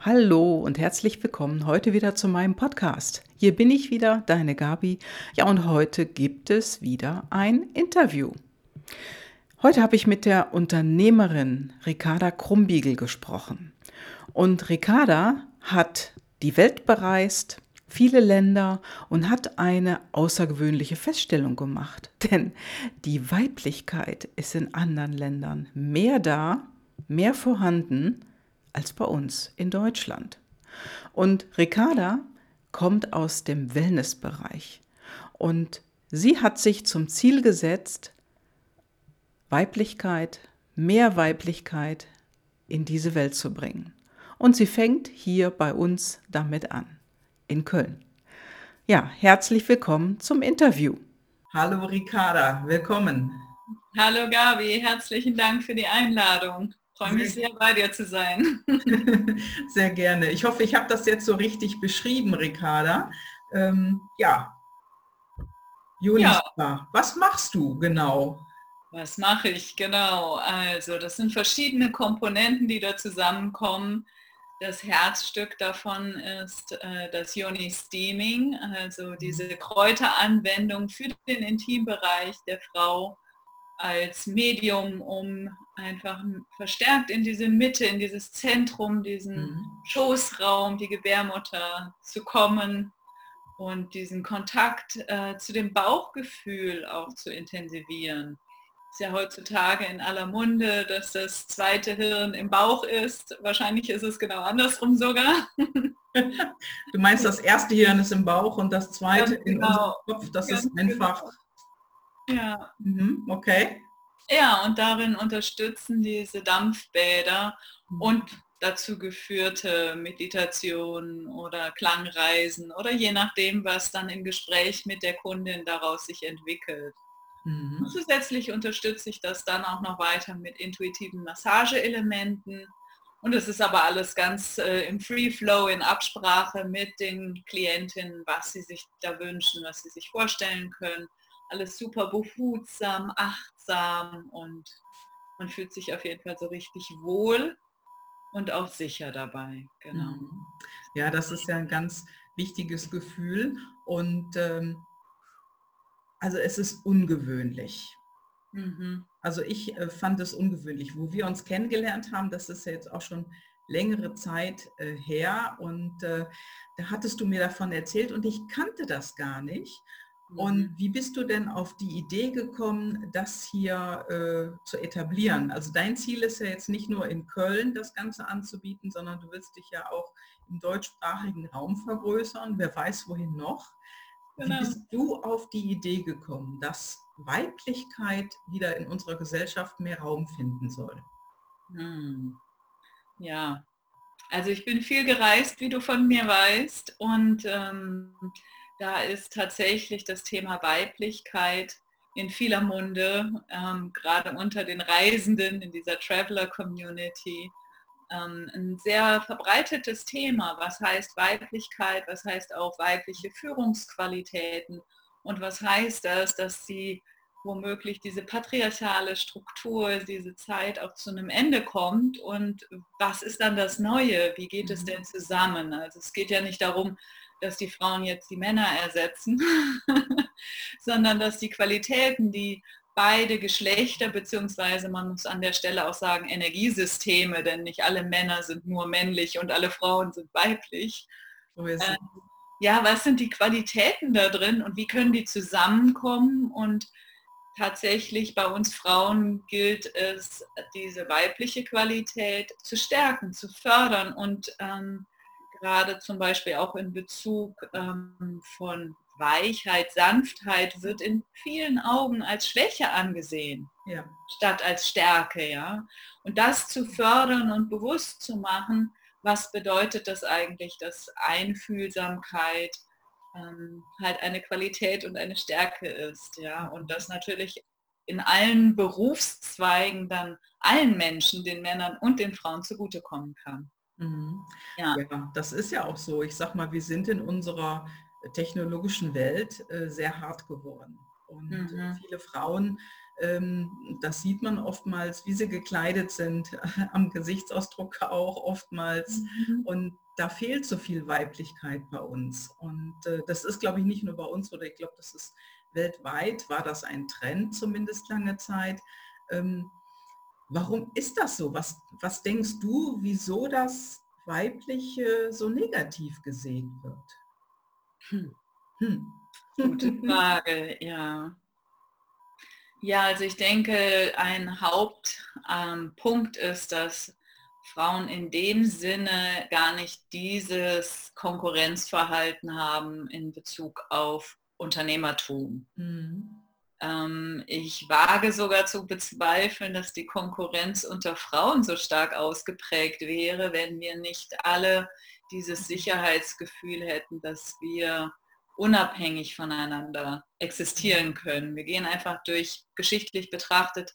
Hallo und herzlich willkommen heute wieder zu meinem Podcast. Hier bin ich wieder, deine Gabi. Ja, und heute gibt es wieder ein Interview. Heute habe ich mit der Unternehmerin Ricarda Krumbiegel gesprochen. Und Ricarda hat die Welt bereist, viele Länder und hat eine außergewöhnliche Feststellung gemacht. Denn die Weiblichkeit ist in anderen Ländern mehr da, mehr vorhanden als bei uns in Deutschland. Und Ricarda kommt aus dem Wellnessbereich und sie hat sich zum Ziel gesetzt, Weiblichkeit, mehr Weiblichkeit in diese Welt zu bringen. Und sie fängt hier bei uns damit an, in Köln. Ja, herzlich willkommen zum Interview. Hallo Ricarda, willkommen. Hallo Gabi, herzlichen Dank für die Einladung freue mich sehr, bei dir zu sein. sehr gerne. Ich hoffe, ich habe das jetzt so richtig beschrieben, Ricarda. Ähm, ja. Junispa, ja. was machst du genau? Was mache ich genau? Also, das sind verschiedene Komponenten, die da zusammenkommen. Das Herzstück davon ist äh, das Yoni Steaming, also diese Kräuteranwendung für den Intimbereich der Frau als Medium, um einfach verstärkt in diese Mitte, in dieses Zentrum, diesen mhm. Schoßraum, die Gebärmutter zu kommen und diesen Kontakt äh, zu dem Bauchgefühl auch zu intensivieren. Ist ja heutzutage in aller Munde, dass das zweite Hirn im Bauch ist. Wahrscheinlich ist es genau andersrum sogar. Du meinst, das erste Hirn ist im Bauch und das zweite in genau. unserem Kopf. Das Ganz ist einfach genau ja. Mhm, okay. Ja, und darin unterstützen diese Dampfbäder mhm. und dazu geführte Meditationen oder Klangreisen oder je nachdem, was dann im Gespräch mit der Kundin daraus sich entwickelt. Mhm. Zusätzlich unterstütze ich das dann auch noch weiter mit intuitiven Massageelementen. Und es ist aber alles ganz äh, im Free Flow, in Absprache mit den Klientinnen, was sie sich da wünschen, was sie sich vorstellen können alles super behutsam, achtsam und man fühlt sich auf jeden Fall so richtig wohl und auch sicher dabei. Genau. Mhm. Ja, das ist ja ein ganz wichtiges Gefühl und ähm, also es ist ungewöhnlich. Mhm. Also ich äh, fand es ungewöhnlich, wo wir uns kennengelernt haben, das ist ja jetzt auch schon längere Zeit äh, her und äh, da hattest du mir davon erzählt und ich kannte das gar nicht. Und mhm. wie bist du denn auf die Idee gekommen, das hier äh, zu etablieren? Also dein Ziel ist ja jetzt nicht nur in Köln das Ganze anzubieten, sondern du willst dich ja auch im deutschsprachigen Raum vergrößern. Wer weiß wohin noch. Genau. Wie bist du auf die Idee gekommen, dass Weiblichkeit wieder in unserer Gesellschaft mehr Raum finden soll? Hm. Ja, also ich bin viel gereist, wie du von mir weißt. Und ähm, da ist tatsächlich das Thema Weiblichkeit in vieler Munde, ähm, gerade unter den Reisenden in dieser Traveler-Community, ähm, ein sehr verbreitetes Thema. Was heißt Weiblichkeit? Was heißt auch weibliche Führungsqualitäten? Und was heißt das, dass sie womöglich diese patriarchale Struktur, diese Zeit auch zu einem Ende kommt und was ist dann das Neue? Wie geht es mhm. denn zusammen? Also es geht ja nicht darum, dass die Frauen jetzt die Männer ersetzen, sondern dass die Qualitäten, die beide Geschlechter, beziehungsweise man muss an der Stelle auch sagen Energiesysteme, denn nicht alle Männer sind nur männlich und alle Frauen sind weiblich. So ähm, ja, was sind die Qualitäten da drin und wie können die zusammenkommen? Und tatsächlich bei uns Frauen gilt es, diese weibliche Qualität zu stärken, zu fördern und ähm, gerade zum Beispiel auch in Bezug ähm, von Weichheit, Sanftheit wird in vielen Augen als Schwäche angesehen, ja. statt als Stärke. Ja? Und das zu fördern und bewusst zu machen, was bedeutet das eigentlich, dass Einfühlsamkeit ähm, halt eine Qualität und eine Stärke ist. Ja? Und das natürlich in allen Berufszweigen dann allen Menschen, den Männern und den Frauen zugutekommen kann. Mhm. Ja. ja. das ist ja auch so. Ich sag mal, wir sind in unserer technologischen Welt äh, sehr hart geworden. Und mhm. viele Frauen Ähm, das sieht man oftmals, wie sie gekleidet sind, am Gesichtsausdruck auch oftmals. Mhm. Und da fehlt so viel Weiblichkeit bei uns. Und äh, das ist, glaube ich, nicht nur bei uns, oder ich glaube, das ist weltweit, war das ein Trend zumindest lange Zeit. Ähm, warum ist das so? Was, was denkst du, wieso das Weibliche so negativ gesehen wird? Hm. Hm. Gute Frage, ja. Ja, also ich denke, ein Hauptpunkt ähm, ist, dass Frauen in dem Sinne gar nicht dieses Konkurrenzverhalten haben in Bezug auf Unternehmertum. Mhm. Ähm, ich wage sogar zu bezweifeln, dass die Konkurrenz unter Frauen so stark ausgeprägt wäre, wenn wir nicht alle dieses Sicherheitsgefühl hätten, dass wir unabhängig voneinander existieren können. Wir gehen einfach durch, geschichtlich betrachtet,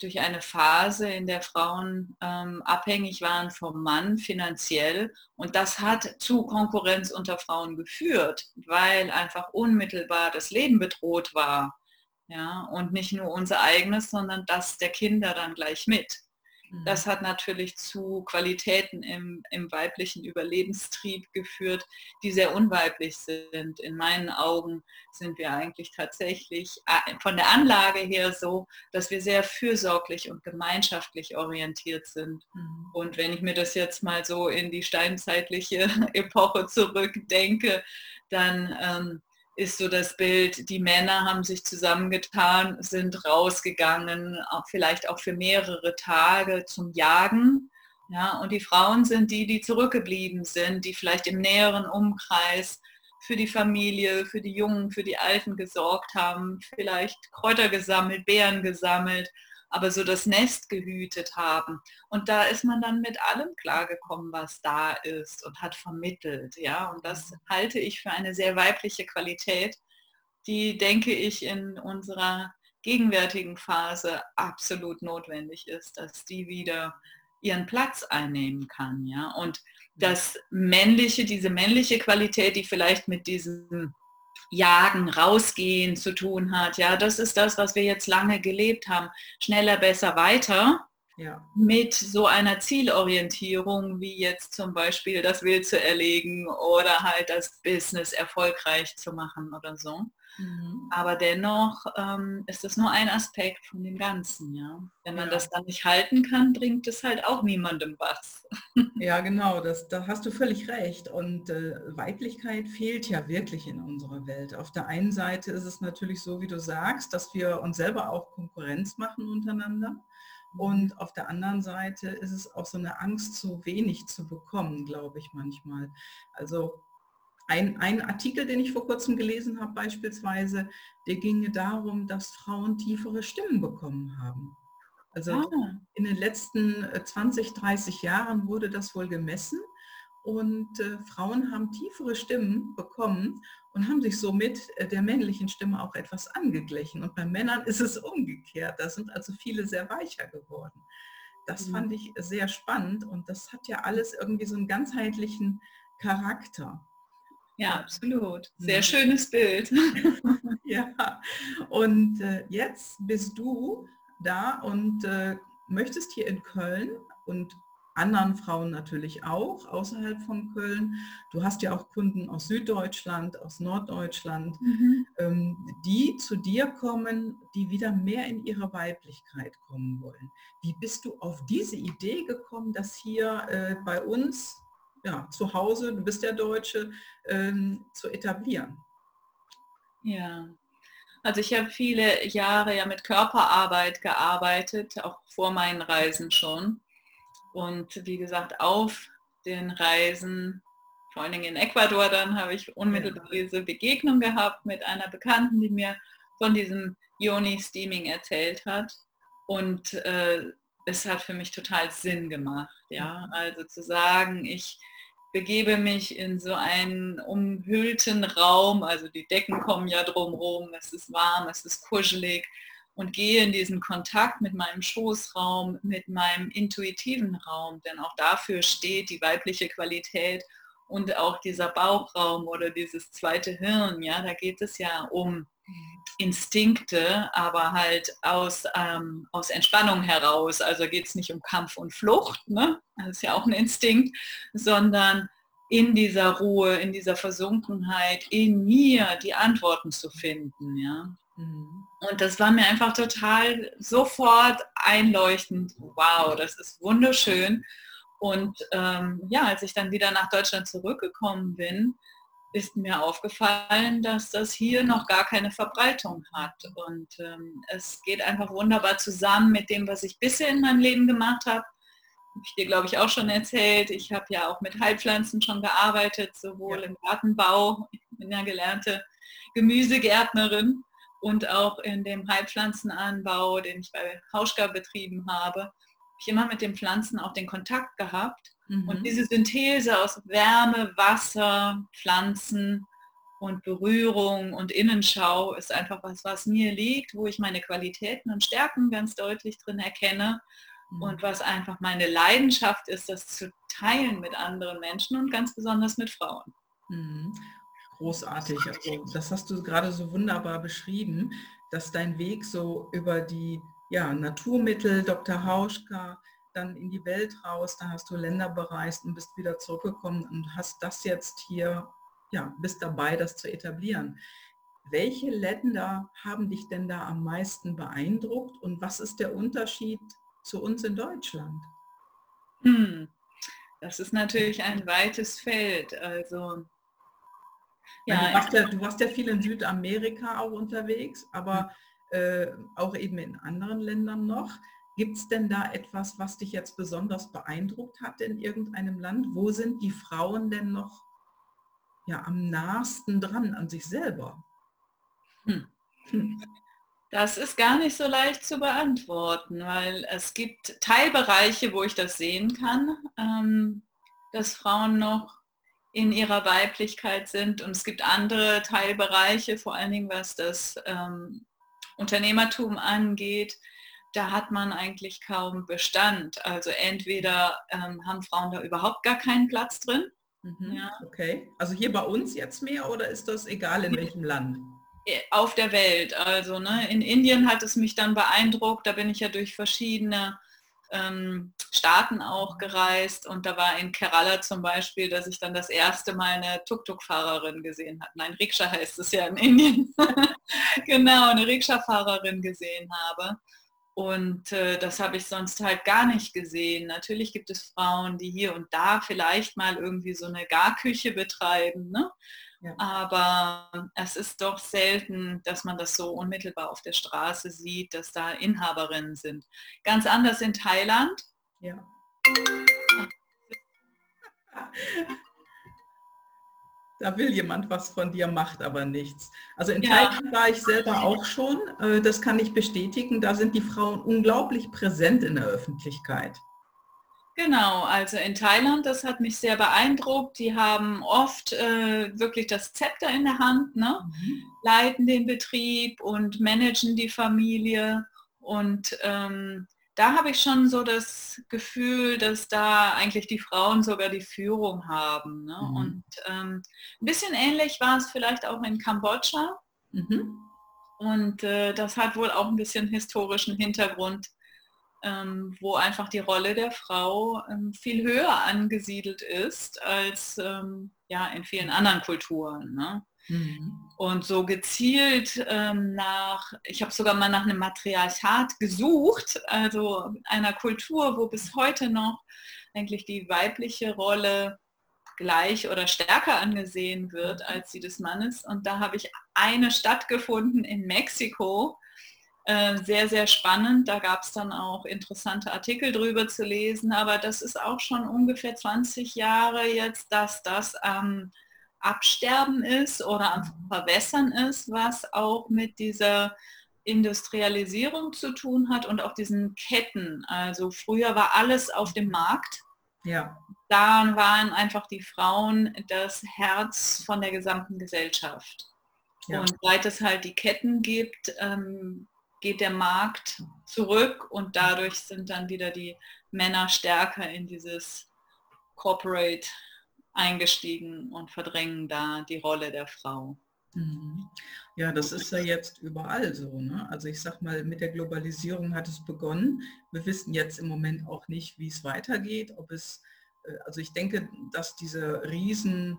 durch eine Phase, in der Frauen ähm, abhängig waren vom Mann finanziell. Und das hat zu Konkurrenz unter Frauen geführt, weil einfach unmittelbar das Leben bedroht war. Ja, und nicht nur unser eigenes, sondern das der Kinder dann gleich mit. Das mhm. hat natürlich zu Qualitäten im, im weiblichen Überlebenstrieb geführt, die sehr unweiblich sind. In meinen Augen sind wir eigentlich tatsächlich äh, von der Anlage her so, dass wir sehr fürsorglich und gemeinschaftlich orientiert sind. Mhm. Und wenn ich mir das jetzt mal so in die steinzeitliche Epoche zurückdenke, dann ähm, ist so das Bild, die Männer haben sich zusammengetan, sind rausgegangen, auch vielleicht auch für mehrere Tage zum Jagen. Ja, und die Frauen sind die, die zurückgeblieben sind, die vielleicht im näheren Umkreis für die Familie, für die Jungen, für die Alten gesorgt haben, vielleicht Kräuter gesammelt, Beeren gesammelt, aber so das Nest gehütet haben. Und da ist man dann mit allem klargekommen, was da ist und hat vermittelt. Ja, und das halte ich für eine sehr weibliche Qualität, die, denke ich, in unserer gegenwärtigen Phase absolut notwendig ist, dass die wieder ihren Platz einnehmen kann. Ja, und das männliche, diese männliche Qualität, die vielleicht mit diesem Jagen, Rausgehen zu tun hat. Ja, das ist das, was wir jetzt lange gelebt haben. Schneller, besser, weiter. Ja. Mit so einer Zielorientierung wie jetzt zum Beispiel das Wild zu erlegen oder halt das Business erfolgreich zu machen oder so. Mhm. Aber dennoch ähm, ist das nur ein Aspekt von dem Ganzen, ja. Wenn man ja. das dann nicht halten kann, bringt es halt auch niemandem was. Ja, genau, das, da hast du völlig recht. Und äh, Weiblichkeit fehlt ja wirklich in unserer Welt. Auf der einen Seite ist es natürlich so, wie du sagst, dass wir uns selber auch Konkurrenz machen untereinander. Und mhm. auf der anderen Seite ist es auch so eine Angst, zu wenig zu bekommen, glaube ich manchmal. Also ein, ein Artikel, den ich vor kurzem gelesen habe beispielsweise, der ginge darum, dass Frauen tiefere Stimmen bekommen haben. Also ah. in den letzten 20, äh, 30 Jahren wurde das wohl gemessen und äh, Frauen haben tiefere Stimmen bekommen und haben sich somit äh, der männlichen Stimme auch etwas angeglichen. Und bei Männern ist es umgekehrt. Da sind also viele sehr weicher geworden. Das mhm. fand ich sehr spannend und das hat ja alles irgendwie so einen ganzheitlichen Charakter. Ja, absolut. Sehr mhm. schönes Bild. ja, und äh, jetzt bist du da und äh, möchtest hier in Köln und anderen Frauen natürlich auch außerhalb von Köln. Du hast ja auch Kunden aus Süddeutschland, aus Norddeutschland, mhm. ähm, die zu dir kommen, die wieder mehr in ihre Weiblichkeit kommen wollen. Wie bist du auf diese Idee gekommen, dass hier äh, bei uns ja, zu Hause, du bist der Deutsche, ähm, zu etablieren. Ja, also ich habe viele Jahre ja mit Körperarbeit gearbeitet, auch vor meinen Reisen schon. Und wie gesagt, auf den Reisen, vor allen Dingen in Ecuador, dann habe ich unmittelbar diese Begegnung gehabt mit einer Bekannten, die mir von diesem Yoni-Steaming erzählt hat. Und äh, es hat für mich total Sinn gemacht. Ja, mhm. also zu sagen, ich begebe mich in so einen umhüllten Raum, also die Decken kommen ja drumherum, es ist warm, es ist kuschelig und gehe in diesen Kontakt mit meinem Schoßraum, mit meinem intuitiven Raum, denn auch dafür steht die weibliche Qualität und auch dieser Bauchraum oder dieses zweite Hirn, ja, da geht es ja um Instinkte, aber halt aus, ähm, aus Entspannung heraus. Also geht es nicht um Kampf und Flucht, ne? das ist ja auch ein Instinkt, sondern in dieser Ruhe, in dieser Versunkenheit, in mir die Antworten zu finden. Ja? Mhm. Und das war mir einfach total sofort einleuchtend. Wow, das ist wunderschön. Und ähm, ja, als ich dann wieder nach Deutschland zurückgekommen bin, ist mir aufgefallen, dass das hier noch gar keine Verbreitung hat. Und ähm, es geht einfach wunderbar zusammen mit dem, was ich bisher in meinem Leben gemacht habe. Habe ich dir, glaube ich, auch schon erzählt. Ich habe ja auch mit Heilpflanzen schon gearbeitet, sowohl ja. im Gartenbau, ich bin ja gelernte Gemüsegärtnerin und auch in dem Heilpflanzenanbau, den ich bei Hauschka betrieben habe, habe ich immer mit den Pflanzen auch den Kontakt gehabt Mhm. Und diese Synthese aus Wärme, Wasser, Pflanzen und Berührung und Innenschau ist einfach was, was mir liegt, wo ich meine Qualitäten und Stärken ganz deutlich drin erkenne mhm. und was einfach meine Leidenschaft ist, das zu teilen mit anderen Menschen und ganz besonders mit Frauen. Mhm. Großartig. Also das hast du gerade so wunderbar beschrieben, dass dein Weg so über die ja, Naturmittel, Dr. Hauschka, dann in die Welt raus, dann hast du Länder bereist und bist wieder zurückgekommen und hast das jetzt hier, ja, bist dabei, das zu etablieren. Welche Länder haben dich denn da am meisten beeindruckt und was ist der Unterschied zu uns in Deutschland? Hm, das ist natürlich ein weites Feld. Also ja, du, warst ja, du warst ja viel in Südamerika auch unterwegs, aber äh, auch eben in anderen Ländern noch. Gibt es denn da etwas, was dich jetzt besonders beeindruckt hat in irgendeinem Land? Wo sind die Frauen denn noch ja, am nahesten dran an sich selber? Hm. Das ist gar nicht so leicht zu beantworten, weil es gibt Teilbereiche, wo ich das sehen kann, ähm, dass Frauen noch in ihrer Weiblichkeit sind und es gibt andere Teilbereiche, vor allen Dingen was das ähm, Unternehmertum angeht, da hat man eigentlich kaum Bestand. Also entweder ähm, haben Frauen da überhaupt gar keinen Platz drin. Mhm, ja. Okay. Also hier bei uns jetzt mehr oder ist das egal in welchem Land? Äh, auf der Welt. Also ne, in Indien hat es mich dann beeindruckt. Da bin ich ja durch verschiedene ähm, Staaten auch gereist und da war in Kerala zum Beispiel, dass ich dann das erste Mal eine Tuk-Tuk-Fahrerin gesehen habe. Nein, Rikscha heißt es ja in Indien. genau, eine Rikscha-Fahrerin gesehen habe. Und äh, das habe ich sonst halt gar nicht gesehen. Natürlich gibt es Frauen, die hier und da vielleicht mal irgendwie so eine Garküche betreiben. Ne? Ja. Aber es ist doch selten, dass man das so unmittelbar auf der Straße sieht, dass da Inhaberinnen sind. Ganz anders in Thailand. Ja. da will jemand was von dir, macht aber nichts. Also in ja. Thailand war ich selber auch schon, äh, das kann ich bestätigen, da sind die Frauen unglaublich präsent in der Öffentlichkeit. Genau, also in Thailand, das hat mich sehr beeindruckt. Die haben oft äh, wirklich das Zepter in der Hand, ne? Mhm. leiten den Betrieb und managen die Familie. Und ähm, da habe ich schon so das Gefühl, dass da eigentlich die Frauen sogar die Führung haben. Ne? Mhm. Und ähm, ein bisschen ähnlich war es vielleicht auch in Kambodscha. Mhm. Und äh, das hat wohl auch ein bisschen historischen Hintergrund, ähm, wo einfach die Rolle der Frau ähm, viel höher angesiedelt ist als ähm, ja, in vielen anderen Kulturen. Ne? Mhm. Und so gezielt ähm, nach, ich habe sogar mal nach einem Matriarchat gesucht, also einer Kultur, wo bis heute noch eigentlich die weibliche Rolle gleich oder stärker angesehen wird als die des Mannes. Und da habe ich eine Stadt gefunden in Mexiko, äh, sehr, sehr spannend. Da gab es dann auch interessante Artikel drüber zu lesen, aber das ist auch schon ungefähr 20 Jahre jetzt, dass das am Absterben ist oder am Verwässern ist, was auch mit dieser Industrialisierung zu tun hat und auch diesen Ketten. Also früher war alles auf dem Markt. Ja. Da waren einfach die Frauen das Herz von der gesamten Gesellschaft. Ja. Und seit es halt die Ketten gibt, ähm, geht der Markt zurück und dadurch sind dann wieder die Männer stärker in dieses Corporate eingestiegen und verdrängen da die Rolle der Frau. Mhm. Ja, das ist ja jetzt überall so. Ne? Also ich sag mal, mit der Globalisierung hat es begonnen. Wir wissen jetzt im Moment auch nicht, wie es weitergeht. Ob es, äh, also ich denke, dass dieser riesen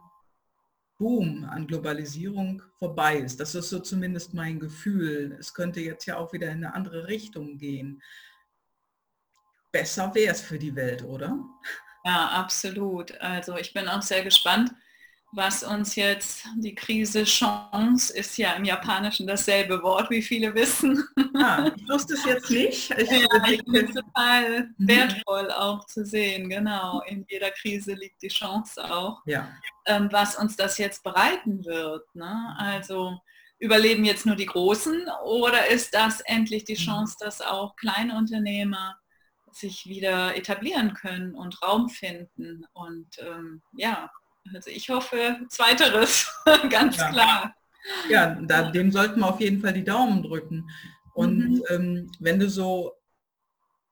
Boom an Globalisierung vorbei ist. Das ist so zumindest mein Gefühl. Es könnte jetzt ja auch wieder in eine andere Richtung gehen. Besser wäre es für die Welt, oder? Ja, absolut. Also ich bin auch sehr gespannt, was uns jetzt die Krise Chance ist ja im Japanischen dasselbe Wort, wie viele wissen. Ah, ich wusste es jetzt nicht. Ich, ja, ich finde es total mhm. wertvoll auch zu sehen. Genau, in jeder Krise liegt die Chance auch. Ja. Ähm, was uns das jetzt bereiten wird. Ne? Also überleben jetzt nur die Großen oder ist das endlich die mhm. Chance, dass auch kleine Unternehmer sich wieder etablieren können und Raum finden und ähm, ja, also ich hoffe zweiteres, ganz ja. klar. Ja, da, dem sollten wir auf jeden Fall die Daumen drücken. Und mhm. ähm, wenn du so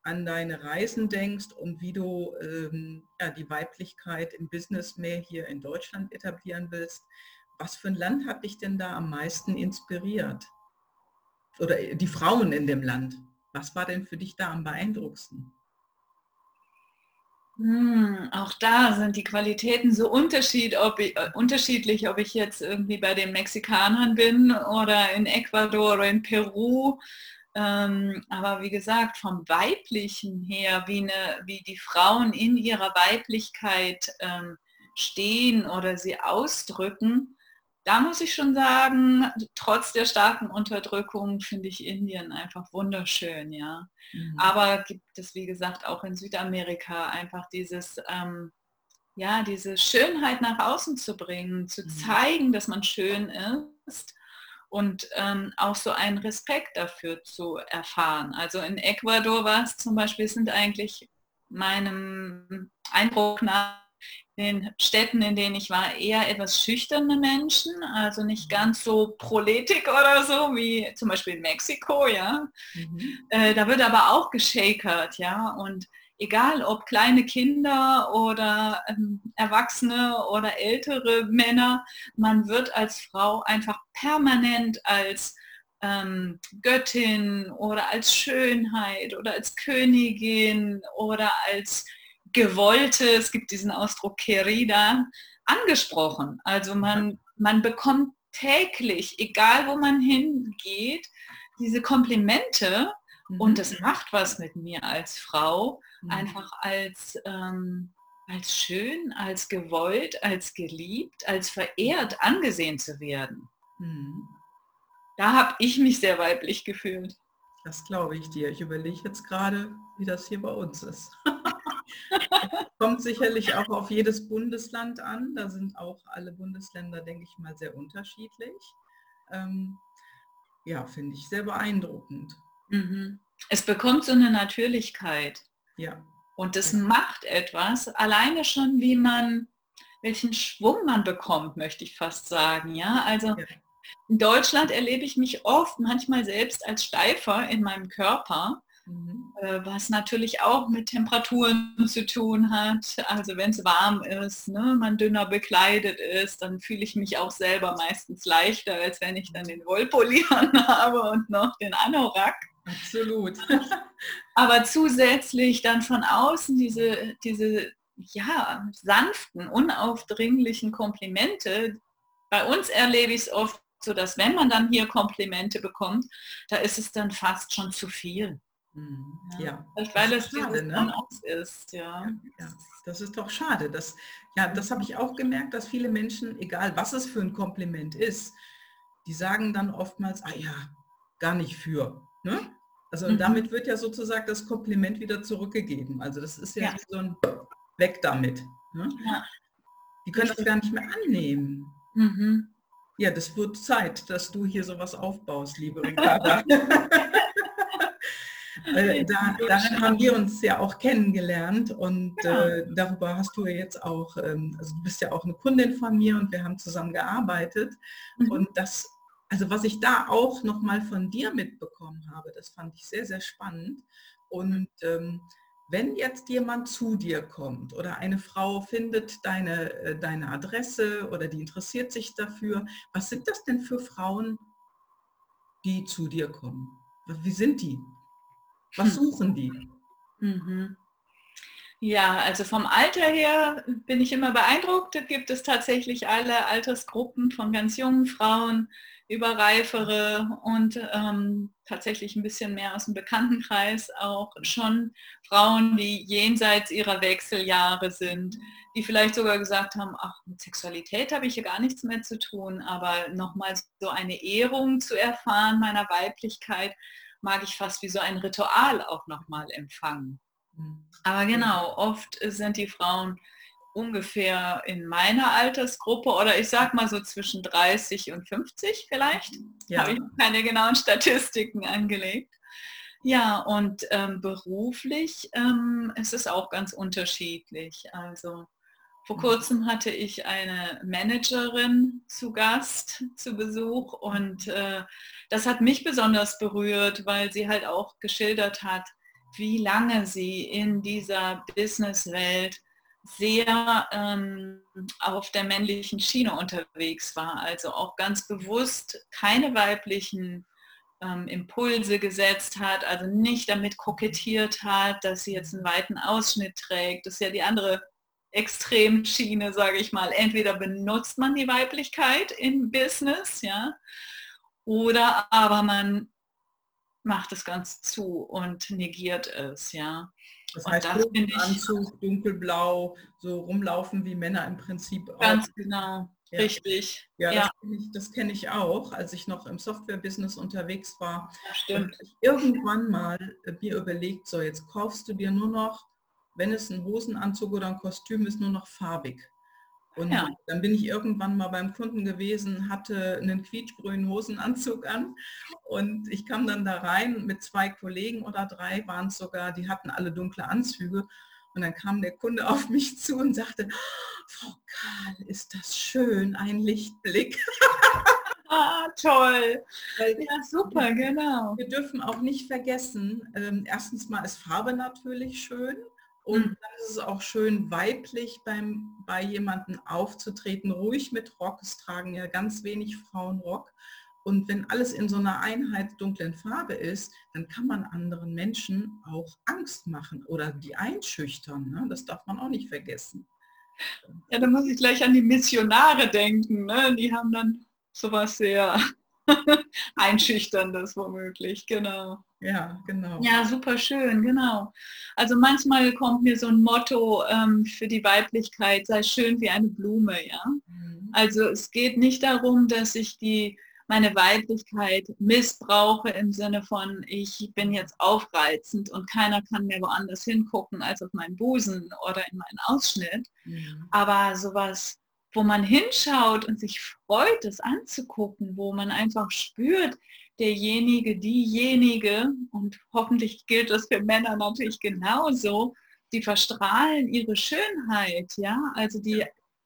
an deine Reisen denkst und wie du ähm, ja, die Weiblichkeit im Business mehr hier in Deutschland etablieren willst, was für ein Land hat dich denn da am meisten inspiriert? Oder die Frauen in dem Land? Was war denn für dich da am beeindruckendsten? Hm, auch da sind die Qualitäten so unterschied, ob ich, äh, unterschiedlich, ob ich jetzt irgendwie bei den Mexikanern bin oder in Ecuador oder in Peru. Ähm, aber wie gesagt, vom Weiblichen her, wie, eine, wie die Frauen in ihrer Weiblichkeit ähm, stehen oder sie ausdrücken, da muss ich schon sagen, trotz der starken Unterdrückung finde ich Indien einfach wunderschön, ja. Mhm. Aber gibt es, wie gesagt, auch in Südamerika einfach dieses, ähm, ja, diese Schönheit nach außen zu bringen, zu mhm. zeigen, dass man schön ist und ähm, auch so einen Respekt dafür zu erfahren. Also in Ecuador war es zum Beispiel, sind eigentlich meinem Eindruck nach den Städten, in denen ich war, eher etwas schüchterne Menschen, also nicht ganz so proletik oder so wie zum Beispiel in Mexiko, ja. Mhm. Äh, da wird aber auch geschakert, ja. Und egal ob kleine Kinder oder ähm, Erwachsene oder ältere Männer, man wird als Frau einfach permanent als ähm, Göttin oder als Schönheit oder als Königin oder als gewollte, es gibt diesen Ausdruck Querida, angesprochen. Also man, man bekommt täglich, egal wo man hingeht, diese Komplimente mhm. und das macht was mit mir als Frau, mhm. einfach als, ähm, als schön, als gewollt, als geliebt, als verehrt angesehen zu werden. Mhm. Da habe ich mich sehr weiblich gefühlt. Das glaube ich dir. Ich überlege jetzt gerade, wie das hier bei uns ist. Kommt sicherlich auch auf jedes Bundesland an. Da sind auch alle Bundesländer, denke ich mal, sehr unterschiedlich. Ähm, ja, finde ich sehr beeindruckend. Mhm. Es bekommt so eine Natürlichkeit. Ja. Und es ja. macht etwas, alleine schon, wie man, welchen Schwung man bekommt, möchte ich fast sagen. Ja, also ja. in Deutschland erlebe ich mich oft manchmal selbst als steifer in meinem Körper Mhm. Äh, was natürlich auch mit Temperaturen zu tun hat. Also wenn es warm ist, ne, man dünner bekleidet ist, dann fühle ich mich auch selber meistens leichter, als wenn ich dann den Wollpulli habe und noch den Anorak. Absolut. Aber zusätzlich dann von außen diese, diese ja, sanften, unaufdringlichen Komplimente. Bei uns erlebe ich es oft so, dass wenn man dann hier Komplimente bekommt, da ist es dann fast schon zu viel. Mhm. Ja, Vielleicht weil es schade, ne? ist, ja. ja. Das ist doch schade. Das, ja, das habe ich auch gemerkt, dass viele Menschen, egal was es für ein Kompliment ist, die sagen dann oftmals, ah ja, gar nicht für. Ne? Also mhm. damit wird ja sozusagen das Kompliment wieder zurückgegeben. Also das ist ja, ja. so ein Weg damit. Ne? Ja. Die können das gar nicht mehr annehmen. Mhm. Ja, das wird Zeit, dass du hier sowas aufbaust, liebe Ricarda. Äh, da, darin haben wir uns ja auch kennengelernt und ja. äh, darüber hast du ja jetzt auch, ähm, also du bist ja auch eine Kundin von mir und wir haben zusammen gearbeitet mhm. und das, also was ich da auch nochmal von dir mitbekommen habe, das fand ich sehr, sehr spannend und ähm, wenn jetzt jemand zu dir kommt oder eine Frau findet deine, äh, deine Adresse oder die interessiert sich dafür, was sind das denn für Frauen, die zu dir kommen? Wie sind die? Was hm. suchen die? Mhm. Ja, also vom Alter her bin ich immer beeindruckt. Da gibt es tatsächlich alle Altersgruppen von ganz jungen Frauen über reifere und ähm, tatsächlich ein bisschen mehr aus dem Bekanntenkreis auch schon Frauen, die jenseits ihrer Wechseljahre sind, die vielleicht sogar gesagt haben, ach, mit Sexualität habe ich hier gar nichts mehr zu tun, aber nochmal so eine Ehrung zu erfahren meiner Weiblichkeit, mag ich fast wie so ein Ritual auch nochmal empfangen. Mhm. Aber genau, oft sind die Frauen ungefähr in meiner Altersgruppe oder ich sag mal so zwischen 30 und 50 vielleicht. Ja. Habe ich keine genauen Statistiken angelegt. Ja, und ähm, beruflich ähm, ist es auch ganz unterschiedlich. Also vor kurzem hatte ich eine Managerin zu Gast, zu Besuch und äh, das hat mich besonders berührt, weil sie halt auch geschildert hat, wie lange sie in dieser Businesswelt sehr ähm, auf der männlichen Schiene unterwegs war, also auch ganz bewusst keine weiblichen ähm, Impulse gesetzt hat, also nicht damit kokettiert hat, dass sie jetzt einen weiten Ausschnitt trägt. Das ist ja die andere Extremschiene, sage ich mal. Entweder benutzt man die Weiblichkeit im Business, ja, oder aber man macht es ganz zu und negiert es, ja. Das heißt, das ich, Anzug, dunkelblau, so rumlaufen wie Männer im Prinzip auch. Ganz genau, ja. richtig. Ja, ja. das kenne ich, kenn ich, auch, als ich noch im Software-Business unterwegs war. Ja, stimmt. Ich irgendwann mal äh, mir überlegt, so jetzt kaufst du dir nur noch, wenn es ein Hosenanzug oder ein Kostüm ist, nur noch farbig. Und ja. dann bin ich irgendwann mal beim Kunden gewesen, hatte einen quietschgrünen Hosenanzug an und ich kam dann da rein mit zwei Kollegen oder drei waren es sogar, die hatten alle dunkle Anzüge und dann kam der Kunde auf mich zu und sagte, Frau Karl, ist das schön, ein Lichtblick. Ah, toll. Ja, super, genau. Wir dürfen auch nicht vergessen, ähm, erstens mal ist Farbe natürlich schön und mhm. dann ist es auch schön weiblich beim, bei jemandem aufzutreten, ruhig mit Rock. Es tragen ja ganz wenig Frauen Rock. Und wenn alles in so einer Einheit dunklen Farbe ist, dann kann man anderen Menschen auch Angst machen oder die einschüchtern. Ne? Das darf man auch nicht vergessen. Ja, da muss ich gleich an die Missionare denken. Ne? Die haben dann sowas sehr Einschüchterndes womöglich, genau. Ja, genau. Ja, super schön, genau. Also manchmal kommt mir so ein Motto ähm, für die Weiblichkeit, sei schön wie eine Blume, ja. Mhm. Also es geht nicht darum, dass ich die meine Weiblichkeit missbrauche im Sinne von, ich bin jetzt aufreizend und keiner kann mehr woanders hingucken als auf meinen Busen oder in meinen Ausschnitt. Mhm. Aber sowas wo man hinschaut und sich freut, es anzugucken, wo man einfach spürt, derjenige, diejenige, und hoffentlich gilt das für Männer natürlich genauso, die verstrahlen ihre Schönheit, ja, also die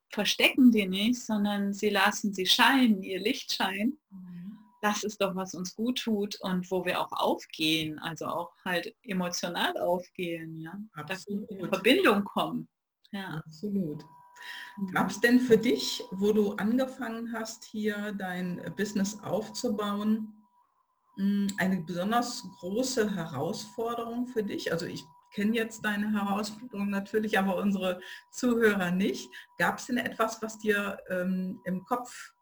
verstecken die nicht, sondern sie lassen sie scheinen, ihr Licht scheinen. Mhm. Das ist doch, was uns gut tut und wo wir auch aufgehen, also auch halt emotional aufgehen, ja. Absolut. Dass wir in Verbindung kommen. Ja. Absolut. Gab es denn für dich, wo du angefangen hast, hier dein Business aufzubauen, hm, eine besonders große Herausforderung für dich? Also ich kenne jetzt deine Herausforderung natürlich, aber unsere Zuhörer nicht. Gab es denn etwas, was dir ähm, im Kopf,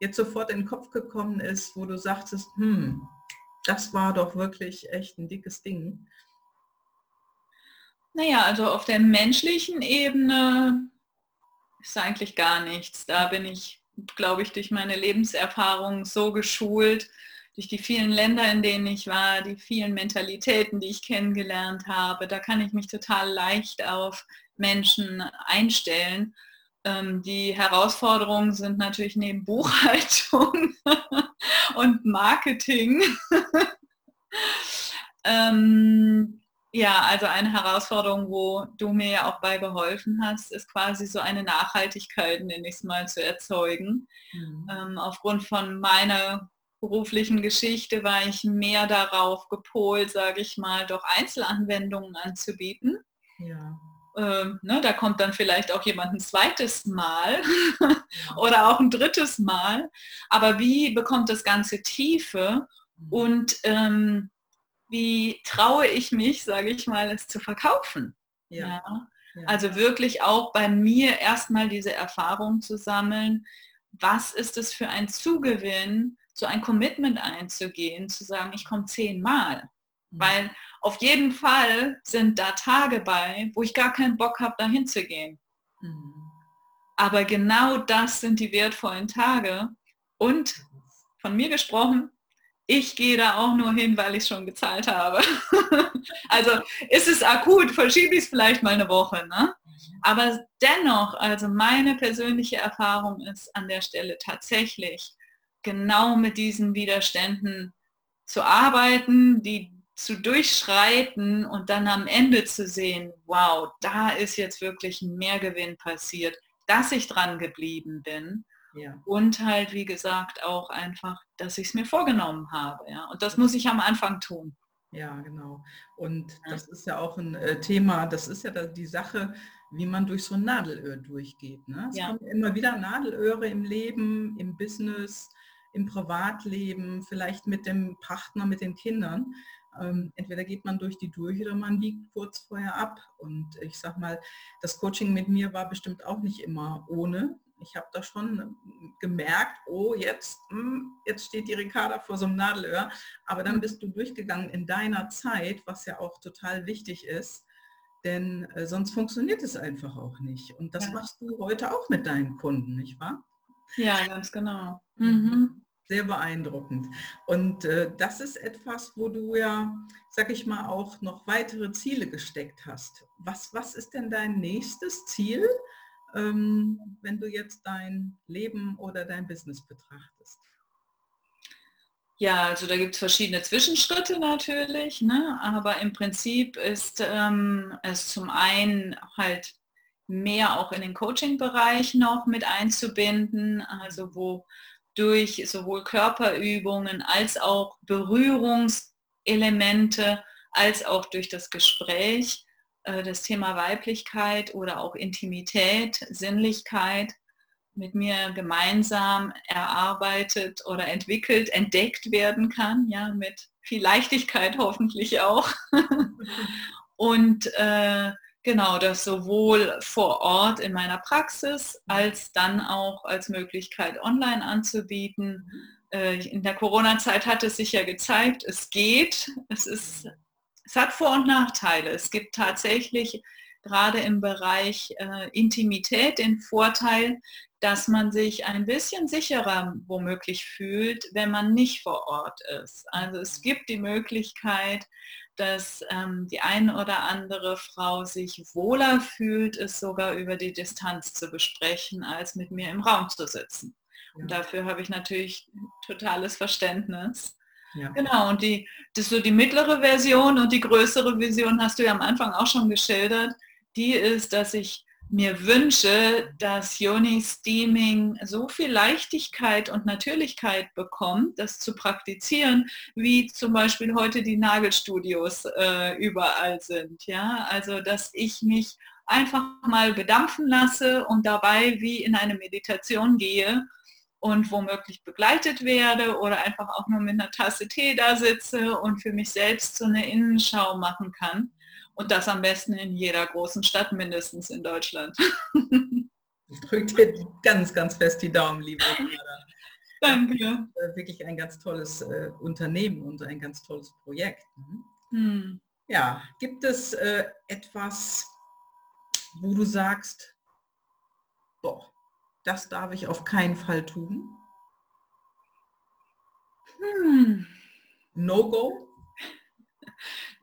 jetzt sofort in den Kopf gekommen ist, wo du sagtest, hm, das war doch wirklich echt ein dickes Ding? Naja, also auf der menschlichen Ebene ist eigentlich gar nichts. Da bin ich, glaube ich, durch meine Lebenserfahrung so geschult, durch die vielen Länder, in denen ich war, die vielen Mentalitäten, die ich kennengelernt habe. Da kann ich mich total leicht auf Menschen einstellen. Ähm, die Herausforderungen sind natürlich neben Buchhaltung und Marketing. ähm, ja, also eine Herausforderung, wo du mir ja auch bei geholfen hast, ist quasi so eine Nachhaltigkeit, nenne ich es mal, zu erzeugen. Mhm. Ähm, aufgrund von meiner beruflichen Geschichte war ich mehr darauf gepolt, sage ich mal, doch Einzelanwendungen anzubieten. Ja. Ähm, ne, da kommt dann vielleicht auch jemand ein zweites Mal oder auch ein drittes Mal. Aber wie bekommt das Ganze Tiefe mhm. und ähm, wie traue ich mich, sage ich mal, es zu verkaufen? Ja. ja. Also wirklich auch bei mir erstmal diese Erfahrung zu sammeln, was ist es für ein Zugewinn, so ein Commitment einzugehen, zu sagen, ich komme zehnmal. Mhm. Weil auf jeden Fall sind da Tage bei, wo ich gar keinen Bock habe, da hinzugehen. Mhm. Aber genau das sind die wertvollen Tage. Und von mir gesprochen, ich gehe da auch nur hin, weil ich schon gezahlt habe. also ist es akut, verschiebe ich es vielleicht mal eine Woche. Ne? Aber dennoch, also meine persönliche Erfahrung ist an der Stelle tatsächlich, genau mit diesen Widerständen zu arbeiten, die zu durchschreiten und dann am Ende zu sehen, wow, da ist jetzt wirklich ein Mehrgewinn passiert, dass ich dran geblieben bin. Ja. Und halt, wie gesagt, auch einfach, dass ich es mir vorgenommen habe. Ja? Und das muss ich am Anfang tun. Ja, genau. Und das ist ja auch ein äh, Thema, das ist ja die Sache, wie man durch so ein Nadelöhr durchgeht. Ne? Es ja. kommen immer wieder Nadelöhre im Leben, im Business, im Privatleben, vielleicht mit dem Partner, mit den Kindern. Ähm, entweder geht man durch die durch oder man biegt kurz vorher ab. Und ich sag mal, das Coaching mit mir war bestimmt auch nicht immer ohne. Ich habe da schon gemerkt, oh, jetzt, hm, jetzt steht die Ricarda vor so einem Nadelöhr. Aber dann mhm. bist du durchgegangen in deiner Zeit, was ja auch total wichtig ist. Denn äh, sonst funktioniert es einfach auch nicht. Und das ja. machst du heute auch mit deinen Kunden, nicht wahr? Ja, ganz genau. Mhm. mhm. Sehr beeindruckend. Und äh, das ist etwas, wo du ja, sag ich mal, auch noch weitere Ziele gesteckt hast. Was, was ist denn dein nächstes Ziel, ähm, wenn du jetzt dein Leben oder dein Business betrachtest? Ja, also da gibt es verschiedene Zwischenschritte natürlich, ne? aber im Prinzip ist ähm, es zum einen halt mehr auch in den Coaching-Bereich noch mit einzubinden, also wo durch sowohl Körperübungen als auch Berührungselemente, als auch durch das Gespräch das Thema Weiblichkeit oder auch Intimität, Sinnlichkeit mit mir gemeinsam erarbeitet oder entwickelt, entdeckt werden kann, ja, mit viel Leichtigkeit hoffentlich auch. Und äh, Genau, das sowohl vor Ort in meiner Praxis als dann auch als Möglichkeit online anzubieten. Äh, in der Corona-Zeit hat es sich ja gezeigt, es geht. Es, ist, es hat Vor- und Nachteile. Es gibt tatsächlich gerade im Bereich äh, Intimität den Vorteil, dass man sich ein bisschen sicherer womöglich fühlt, wenn man nicht vor Ort ist. Also es gibt die Möglichkeit, dass ähm, die eine oder andere Frau sich wohler fühlt, es sogar über die Distanz zu besprechen, als mit mir im Raum zu sitzen. Ja. Und dafür habe ich natürlich totales Verständnis. Ja. Genau, und die, das so die mittlere Version und die größere Vision hast du ja am Anfang auch schon geschildert. Die ist, dass ich mir wünsche, dass Yoni Steaming so viel Leichtigkeit und Natürlichkeit bekommt, das zu praktizieren, wie zum Beispiel heute die Nagelstudios äh, überall sind. Ja, also dass ich mich einfach mal bedampfen lasse und dabei wie in eine Meditation gehe und womöglich begleitet werde oder einfach auch nur mit einer Tasse Tee da sitze und für mich selbst so eine Innenschau machen kann und das am besten in jeder großen Stadt, mindestens in Deutschland. Ich drücke dir ganz, ganz fest die Daumen, liebe Ricarda. Danke. Äh, wirklich ein ganz tolles äh, Unternehmen und ein ganz tolles Projekt. Mhm. Hm. Ja, gibt es äh, etwas, wo du sagst, boah, das darf ich auf keinen Fall tun? Hm. No-Go?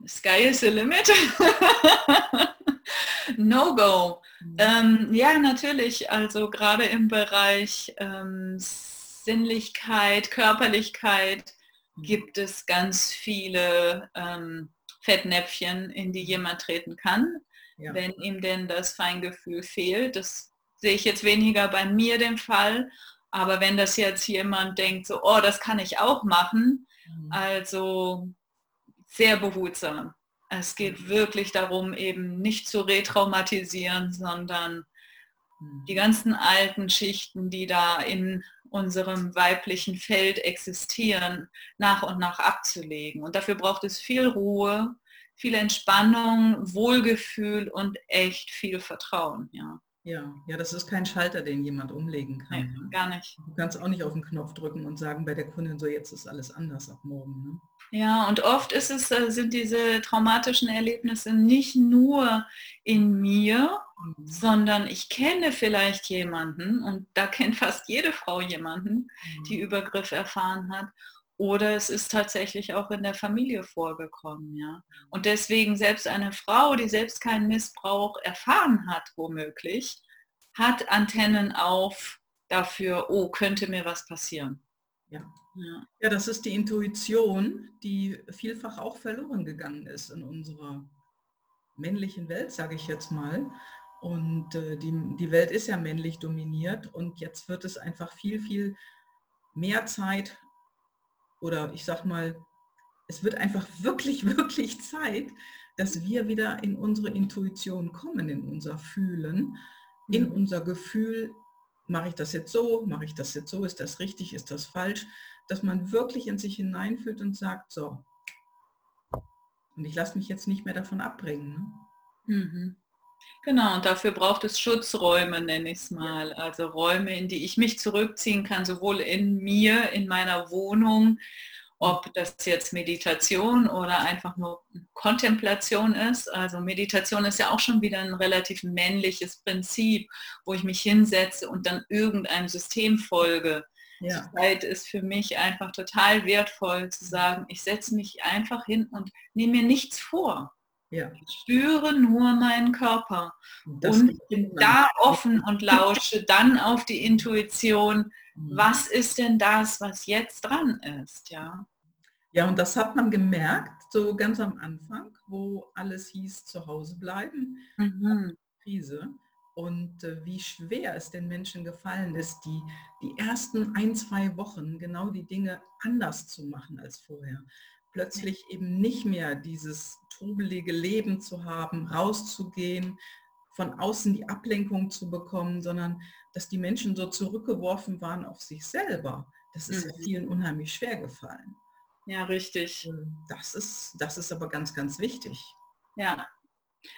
Sky is the limit. no go. Mhm. Ähm, ja, natürlich. Also gerade im Bereich ähm, Sinnlichkeit, Körperlichkeit mhm. gibt es ganz viele ähm, Fettnäpfchen, in die jemand treten kann, ja. wenn ihm denn das Feingefühl fehlt. Das sehe ich jetzt weniger bei mir den Fall, Aber wenn das jetzt jemand denkt, so, oh, das kann ich auch machen, mhm. also sehr behutsam. Es geht mhm. wirklich darum, eben nicht zu retraumatisieren, sondern mhm. die ganzen alten Schichten, die da in unserem weiblichen Feld existieren, nach und nach abzulegen. Und dafür braucht es viel Ruhe, viel Entspannung, Wohlgefühl und echt viel Vertrauen. Ja. Ja, ja, das ist kein Schalter, den jemand umlegen kann. Nee, ne? Gar nicht. Du kannst auch nicht auf den Knopf drücken und sagen bei der Kundin so, jetzt ist alles anders ab morgen. Ne? Ja, und oft ist es, äh, sind diese traumatischen Erlebnisse nicht nur in mir, mhm. sondern ich kenne vielleicht jemanden, und da kennt fast jede Frau jemanden, mhm. die Übergriff erfahren hat. Oder es ist tatsächlich auch in der Familie vorgekommen, ja. Und deswegen selbst eine Frau, die selbst keinen Missbrauch erfahren hat, womöglich, hat Antennen auf dafür, oh, könnte mir was passieren. Ja. ja. Ja, das ist die Intuition, die vielfach auch verloren gegangen ist in unserer männlichen Welt, sage ich jetzt mal. Und äh, die, die Welt ist ja männlich dominiert und jetzt wird es einfach viel, viel mehr Zeit oder ich sag mal, es wird einfach wirklich, wirklich Zeit, dass wir wieder in unsere Intuition kommen, in unser Fühlen, in mhm. unser Gefühl, mache ich das jetzt so, mache ich das jetzt so, ist das richtig, ist das falsch, dass man wirklich in sich hineinfühlt und sagt, so, und ich lasse mich jetzt nicht mehr davon abbringen. Ne? Mhm. Genau, und dafür braucht es Schutzräume, nenne ich es mal. Also Räume, in die ich mich zurückziehen kann, sowohl in mir, in meiner Wohnung, ob das jetzt Meditation oder einfach nur Kontemplation ist. Also Meditation ist ja auch schon wieder ein relativ männliches Prinzip, wo ich mich hinsetze und dann irgendeinem System folge. Ja. Zeit ist für mich einfach total wertvoll zu sagen, ich setze mich einfach hin und nehme mir nichts vor. Ja. Ich spüre nur meinen Körper das und bin da offen und lausche dann auf die Intuition, mhm. was ist denn das, was jetzt dran ist, ja. Ja, und das hat man gemerkt, so ganz am Anfang, wo alles hieß, zu Hause bleiben, mhm. Krise. Und äh, wie schwer es den Menschen gefallen ist, die, die ersten ein, zwei Wochen genau die Dinge anders zu machen als vorher plötzlich eben nicht mehr dieses trubelige Leben zu haben, rauszugehen, von außen die Ablenkung zu bekommen, sondern dass die Menschen so zurückgeworfen waren auf sich selber. Das ist mhm. vielen unheimlich schwer gefallen. Ja, richtig. Das ist, das ist aber ganz, ganz wichtig. Ja.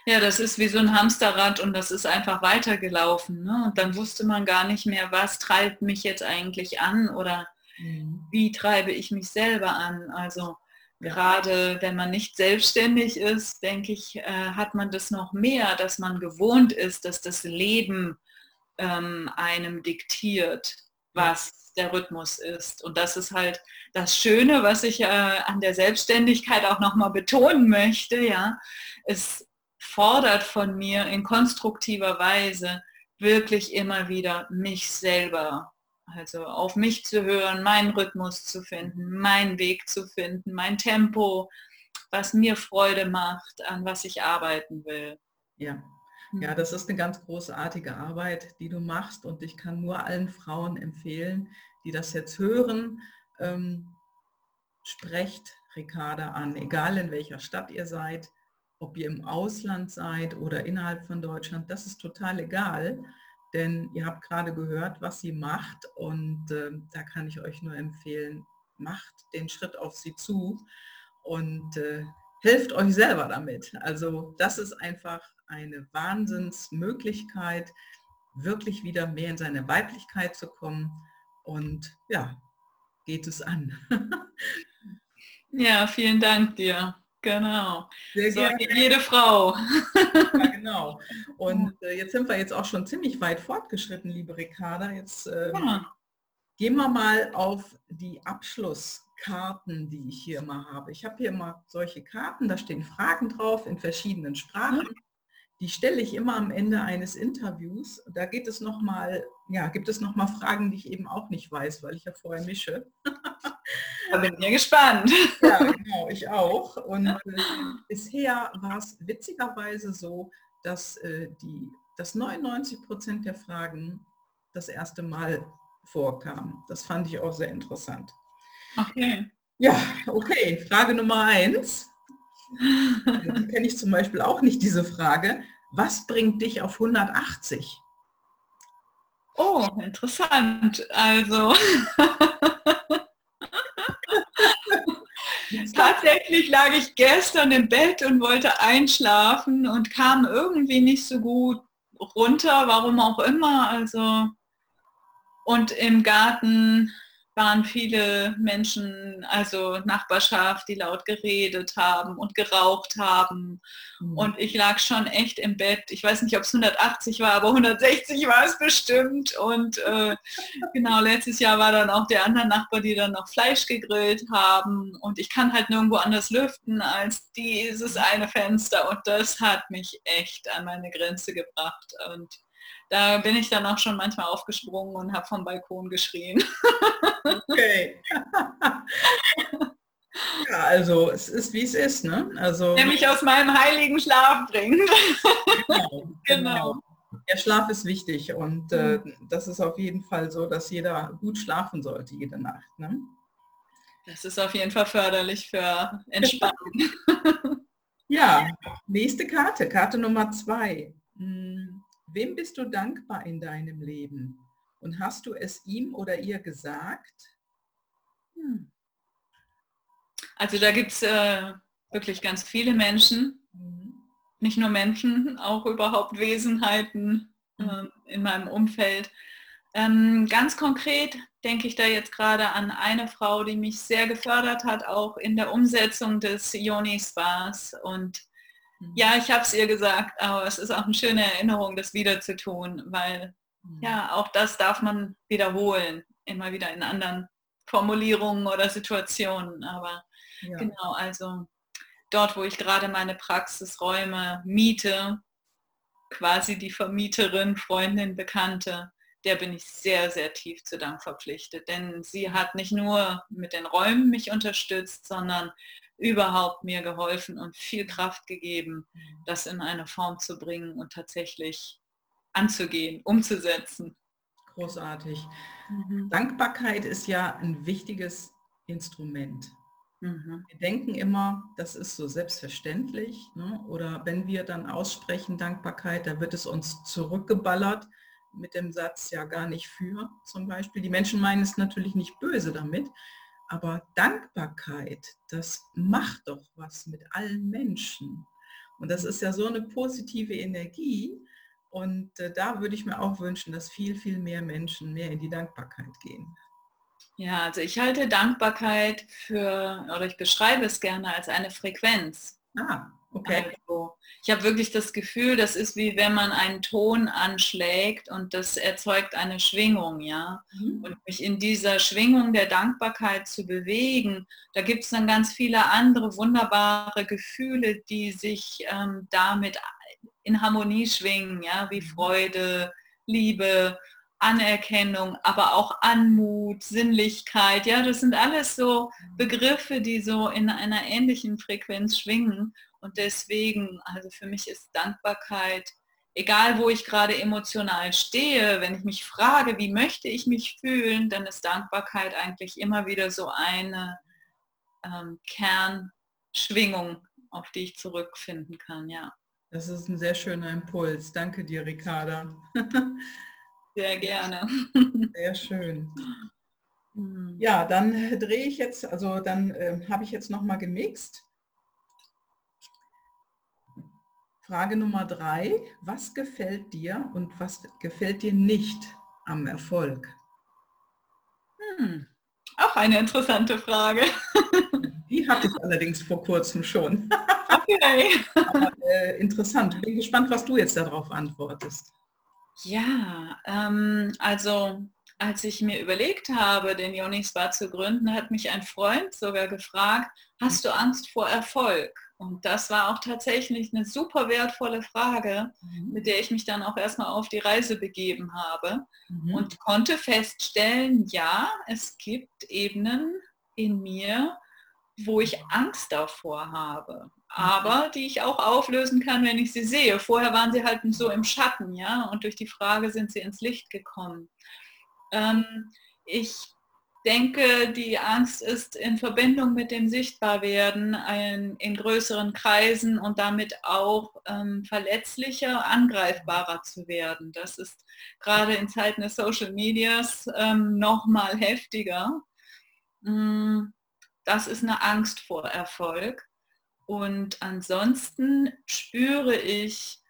Ja, das ist wie so ein Hamsterrad und das ist einfach weitergelaufen. Ne? Und dann wusste man gar nicht mehr, was treibt mich jetzt eigentlich an oder mhm. wie treibe ich mich selber an. Also Gerade wenn man nicht selbstständig ist, denke ich, äh, hat man das noch mehr, dass man gewohnt ist, dass das Leben ähm, einem diktiert, was der Rhythmus ist. Und das ist halt das Schöne, was ich äh, an der Selbstständigkeit auch nochmal betonen möchte. Ja, es fordert von mir in konstruktiver Weise wirklich immer wieder mich selber also auf mich zu hören, meinen Rhythmus zu finden, meinen Weg zu finden, mein Tempo, was mir Freude macht, an was ich arbeiten will. Ja. Ja, hm. das ist eine ganz großartige Arbeit, die du machst und ich kann nur allen Frauen empfehlen, die das jetzt hören, ähm, sprecht Ricarda an, egal in welcher Stadt ihr seid, ob ihr im Ausland seid oder innerhalb von Deutschland, das ist total egal denn ihr habt gerade gehört, was sie macht und äh, da kann ich euch nur empfehlen, macht den Schritt auf sie zu und äh, helft euch selber damit. Also das ist einfach eine Wahnsinnsmöglichkeit, wirklich wieder mehr in seine Weiblichkeit zu kommen und ja, geht es an. ja, vielen Dank dir. Genau. Sehr so jede Frau. ja, genau. Und äh, jetzt sind wir jetzt auch schon ziemlich weit fortgeschritten, liebe Ricarda. Jetzt äh, ja. gehen wir mal auf die Abschlusskarten, die ich hier mal habe. Ich habe hier mal solche Karten, da stehen Fragen drauf in verschiedenen Sprachen. Die stelle ich immer am Ende eines Interviews. Da geht es noch mal, ja, gibt es noch mal Fragen, die ich eben auch nicht weiß, weil ich ja vorher mische. Da bin ich gespannt. Ja, genau, ich auch. Und äh, bisher war es witzigerweise so, dass, äh, die, dass 99 Prozent der Fragen das erste Mal vorkam. Das fand ich auch sehr interessant. Okay. Ja, okay. Frage Nummer eins. Die kenne ich zum Beispiel auch nicht, diese Frage. Was bringt dich auf 180? Oh, interessant. Also tatsächlich lag ich gestern im Bett und wollte einschlafen und kam irgendwie nicht so gut runter, warum auch immer. Also und im Garten waren viele Menschen, also Nachbarschaft, die laut geredet haben und geraucht haben. Mhm. Und ich lag schon echt im Bett. Ich weiß nicht, ob es 180 war, aber 160 war es bestimmt. Und äh, genau, letztes Jahr war dann auch der andere Nachbar, die dann noch Fleisch gegrillt haben. Und ich kann halt nirgendwo anders lüften als dieses eine Fenster. Und das hat mich echt an meine Grenze gebracht. Und da bin ich dann auch schon manchmal aufgesprungen und habe vom Balkon geschrien. Okay. ja, also es ist wie es ist, ne? Also der mich aus meinem heiligen Schlaf bringt. genau, genau. Der Schlaf ist wichtig und äh, mhm. das ist auf jeden Fall so, dass jeder gut schlafen sollte jede Nacht. Ne? Das ist auf jeden Fall förderlich für Entspannung. ja, nächste Karte, Karte Nummer zwei. Hm. Wem bist du dankbar in deinem Leben? Und hast du es ihm oder ihr gesagt? Hm. Also da gibt es äh, wirklich ganz viele Menschen, mhm. nicht nur Menschen, auch überhaupt Wesenheiten äh, in meinem Umfeld. Ähm, ganz konkret denke ich da jetzt gerade an eine Frau, die mich sehr gefördert hat, auch in der Umsetzung des Yoni-Spas und. Ja, ich habe es ihr gesagt, aber es ist auch eine schöne Erinnerung, das wieder zu tun, weil mhm. ja, auch das darf man wiederholen, immer wieder in anderen Formulierungen oder Situationen. Aber ja. genau, also dort, wo ich gerade meine Praxisräume miete, quasi die Vermieterin, Freundin, Bekannte, der bin ich sehr, sehr tief zu Dank verpflichtet. Denn sie hat nicht nur mit den Räumen mich unterstützt, sondern überhaupt mir geholfen und viel Kraft gegeben, das in eine Form zu bringen und tatsächlich anzugehen, umzusetzen. Großartig. Mhm. Dankbarkeit ist ja ein wichtiges Instrument. Mhm. Wir denken immer, das ist so selbstverständlich. Ne? Oder wenn wir dann aussprechen Dankbarkeit, da wird es uns zurückgeballert mit dem Satz ja gar nicht für zum Beispiel. Die Menschen meinen es natürlich nicht böse damit, aber Dankbarkeit, das macht doch was mit allen Menschen. Und das ist ja so eine positive Energie. Und äh, da würde ich mir auch wünschen, dass viel, viel mehr Menschen mehr in die Dankbarkeit gehen. Ja, also ich halte Dankbarkeit für, oder ich beschreibe es gerne als eine Frequenz. Ah, okay. Also, ich habe wirklich das Gefühl, das ist wie wenn man einen Ton anschlägt und das erzeugt eine Schwingung, ja. Mhm. Und mich in dieser Schwingung der Dankbarkeit zu bewegen, da gibt es dann ganz viele andere wunderbare Gefühle, die sich ähm, damit in Harmonie schwingen, ja, wie mhm. Freude, Liebe, Anerkennung, aber auch Anmut, Sinnlichkeit, ja, das sind alles so. Begriffe, die so in einer ähnlichen Frequenz schwingen. Und deswegen, also für mich ist Dankbarkeit, egal wo ich gerade emotional stehe, wenn ich mich frage, wie möchte ich mich fühlen, dann ist Dankbarkeit eigentlich immer wieder so eine ähm, Kernschwingung, auf die ich zurückfinden kann, ja. Das ist ein sehr schöner Impuls. Danke dir, Ricarda. Sehr gerne. Sehr schön. Hm. Ja, dann drehe ich jetzt, also dann äh, habe ich jetzt noch mal gemixt. Frage Nummer drei. Was gefällt dir und was gefällt dir nicht am Erfolg? Hm, auch eine interessante Frage. Die hatte ich allerdings vor kurzem schon. Okay. Aber, äh, interessant. Bin gespannt, was du jetzt darauf antwortest. Ja, ähm, also als ich mir überlegt habe, den Yoni Spa zu gründen, hat mich ein Freund sogar gefragt, hast du Angst vor Erfolg? Und das war auch tatsächlich eine super wertvolle Frage, mhm. mit der ich mich dann auch erstmal auf die Reise begeben habe mhm. und konnte feststellen, ja, es gibt Ebenen in mir, wo ich Angst davor habe. Aber die ich auch auflösen kann, wenn ich sie sehe. Vorher waren sie halt so im Schatten, ja, und durch die Frage sind sie ins Licht gekommen. Ähm, ich denke, die Angst ist in Verbindung mit dem Sichtbarwerden in, in größeren Kreisen und damit auch ähm, verletzlicher, angreifbarer zu werden. Das ist gerade in Zeiten des Social Medias ähm, noch mal heftiger. Mm, das ist eine Angst vor Erfolg. Und ansonsten spüre ich,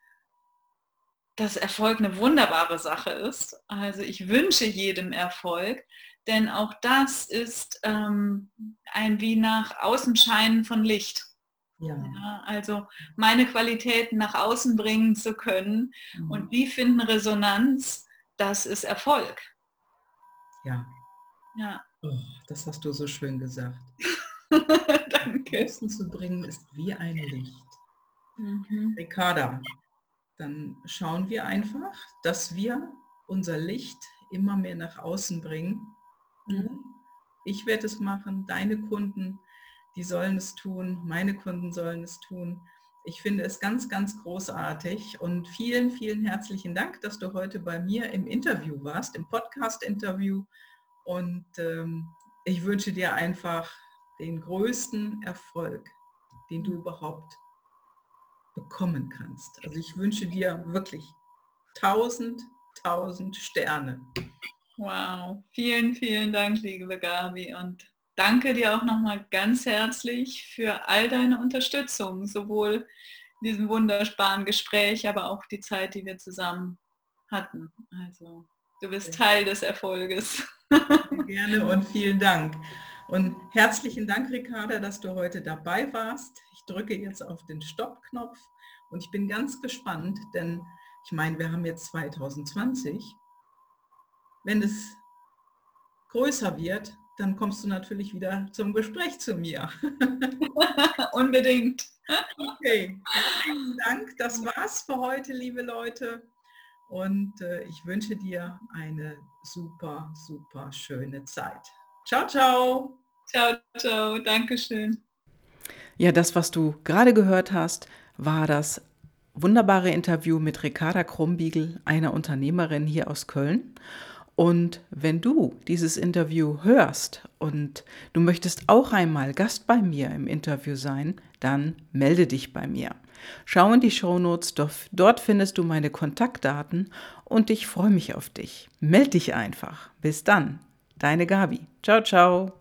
dass Erfolg eine wunderbare Sache ist. Also ich wünsche jedem Erfolg, denn auch das ist ähm, ein wie nach außen scheinen von Licht. Ja. ja. also meine Qualitäten nach außen bringen zu können mhm. und die finden Resonanz, das ist Erfolg. Ja. Ja. Oh, das hast du so schön gesagt. Danke. Außen zu bringen ist wie ein Licht. Mhm. Ricarda, dann schauen wir einfach, dass wir unser Licht immer mehr nach außen bringen. Mhm. Ich werde es machen, deine Kunden, die sollen es tun, meine Kunden sollen es tun. Ich finde es ganz, ganz großartig und vielen, vielen herzlichen Dank, dass du heute bei mir im Interview warst, im Podcast-Interview. Und ähm, ich wünsche dir einfach den größten Erfolg, den du überhaupt bekommen kannst. Also ich wünsche dir wirklich tausend, tausend Sterne. Wow, vielen, vielen Dank, liebe Gabi. Und danke dir auch nochmal ganz herzlich für all deine Unterstützung, sowohl in diesem wunderbaren Gespräch, aber auch die Zeit, die wir zusammen hatten. Also du bist Teil des Erfolges. Gerne und vielen Dank. Und herzlichen Dank, Ricarda, dass du heute dabei warst. Ich drücke jetzt auf den Stopp-Knopf und ich bin ganz gespannt, denn ich meine, wir haben jetzt 2020. Wenn es größer wird, dann kommst du natürlich wieder zum Gespräch zu mir. Unbedingt. Okay, herzlichen Dank. Das war's für heute, liebe Leute. Und äh, ich wünsche dir eine super, super schöne Zeit. Ciao, ciao. Ciao, ciao. Dankeschön. Ja, das, was du gerade gehört hast, war das wunderbare Interview mit Ricarda Krumbiegel, einer Unternehmerin hier aus Köln. Und wenn du dieses Interview hörst und du möchtest auch einmal Gast bei mir im Interview sein, dann melde dich bei mir. Schau in die Shownotes, dort findest du meine Kontaktdaten und ich freue mich auf dich. Meld dich einfach. Bis dann, deine Gabi. Ciao, ciao.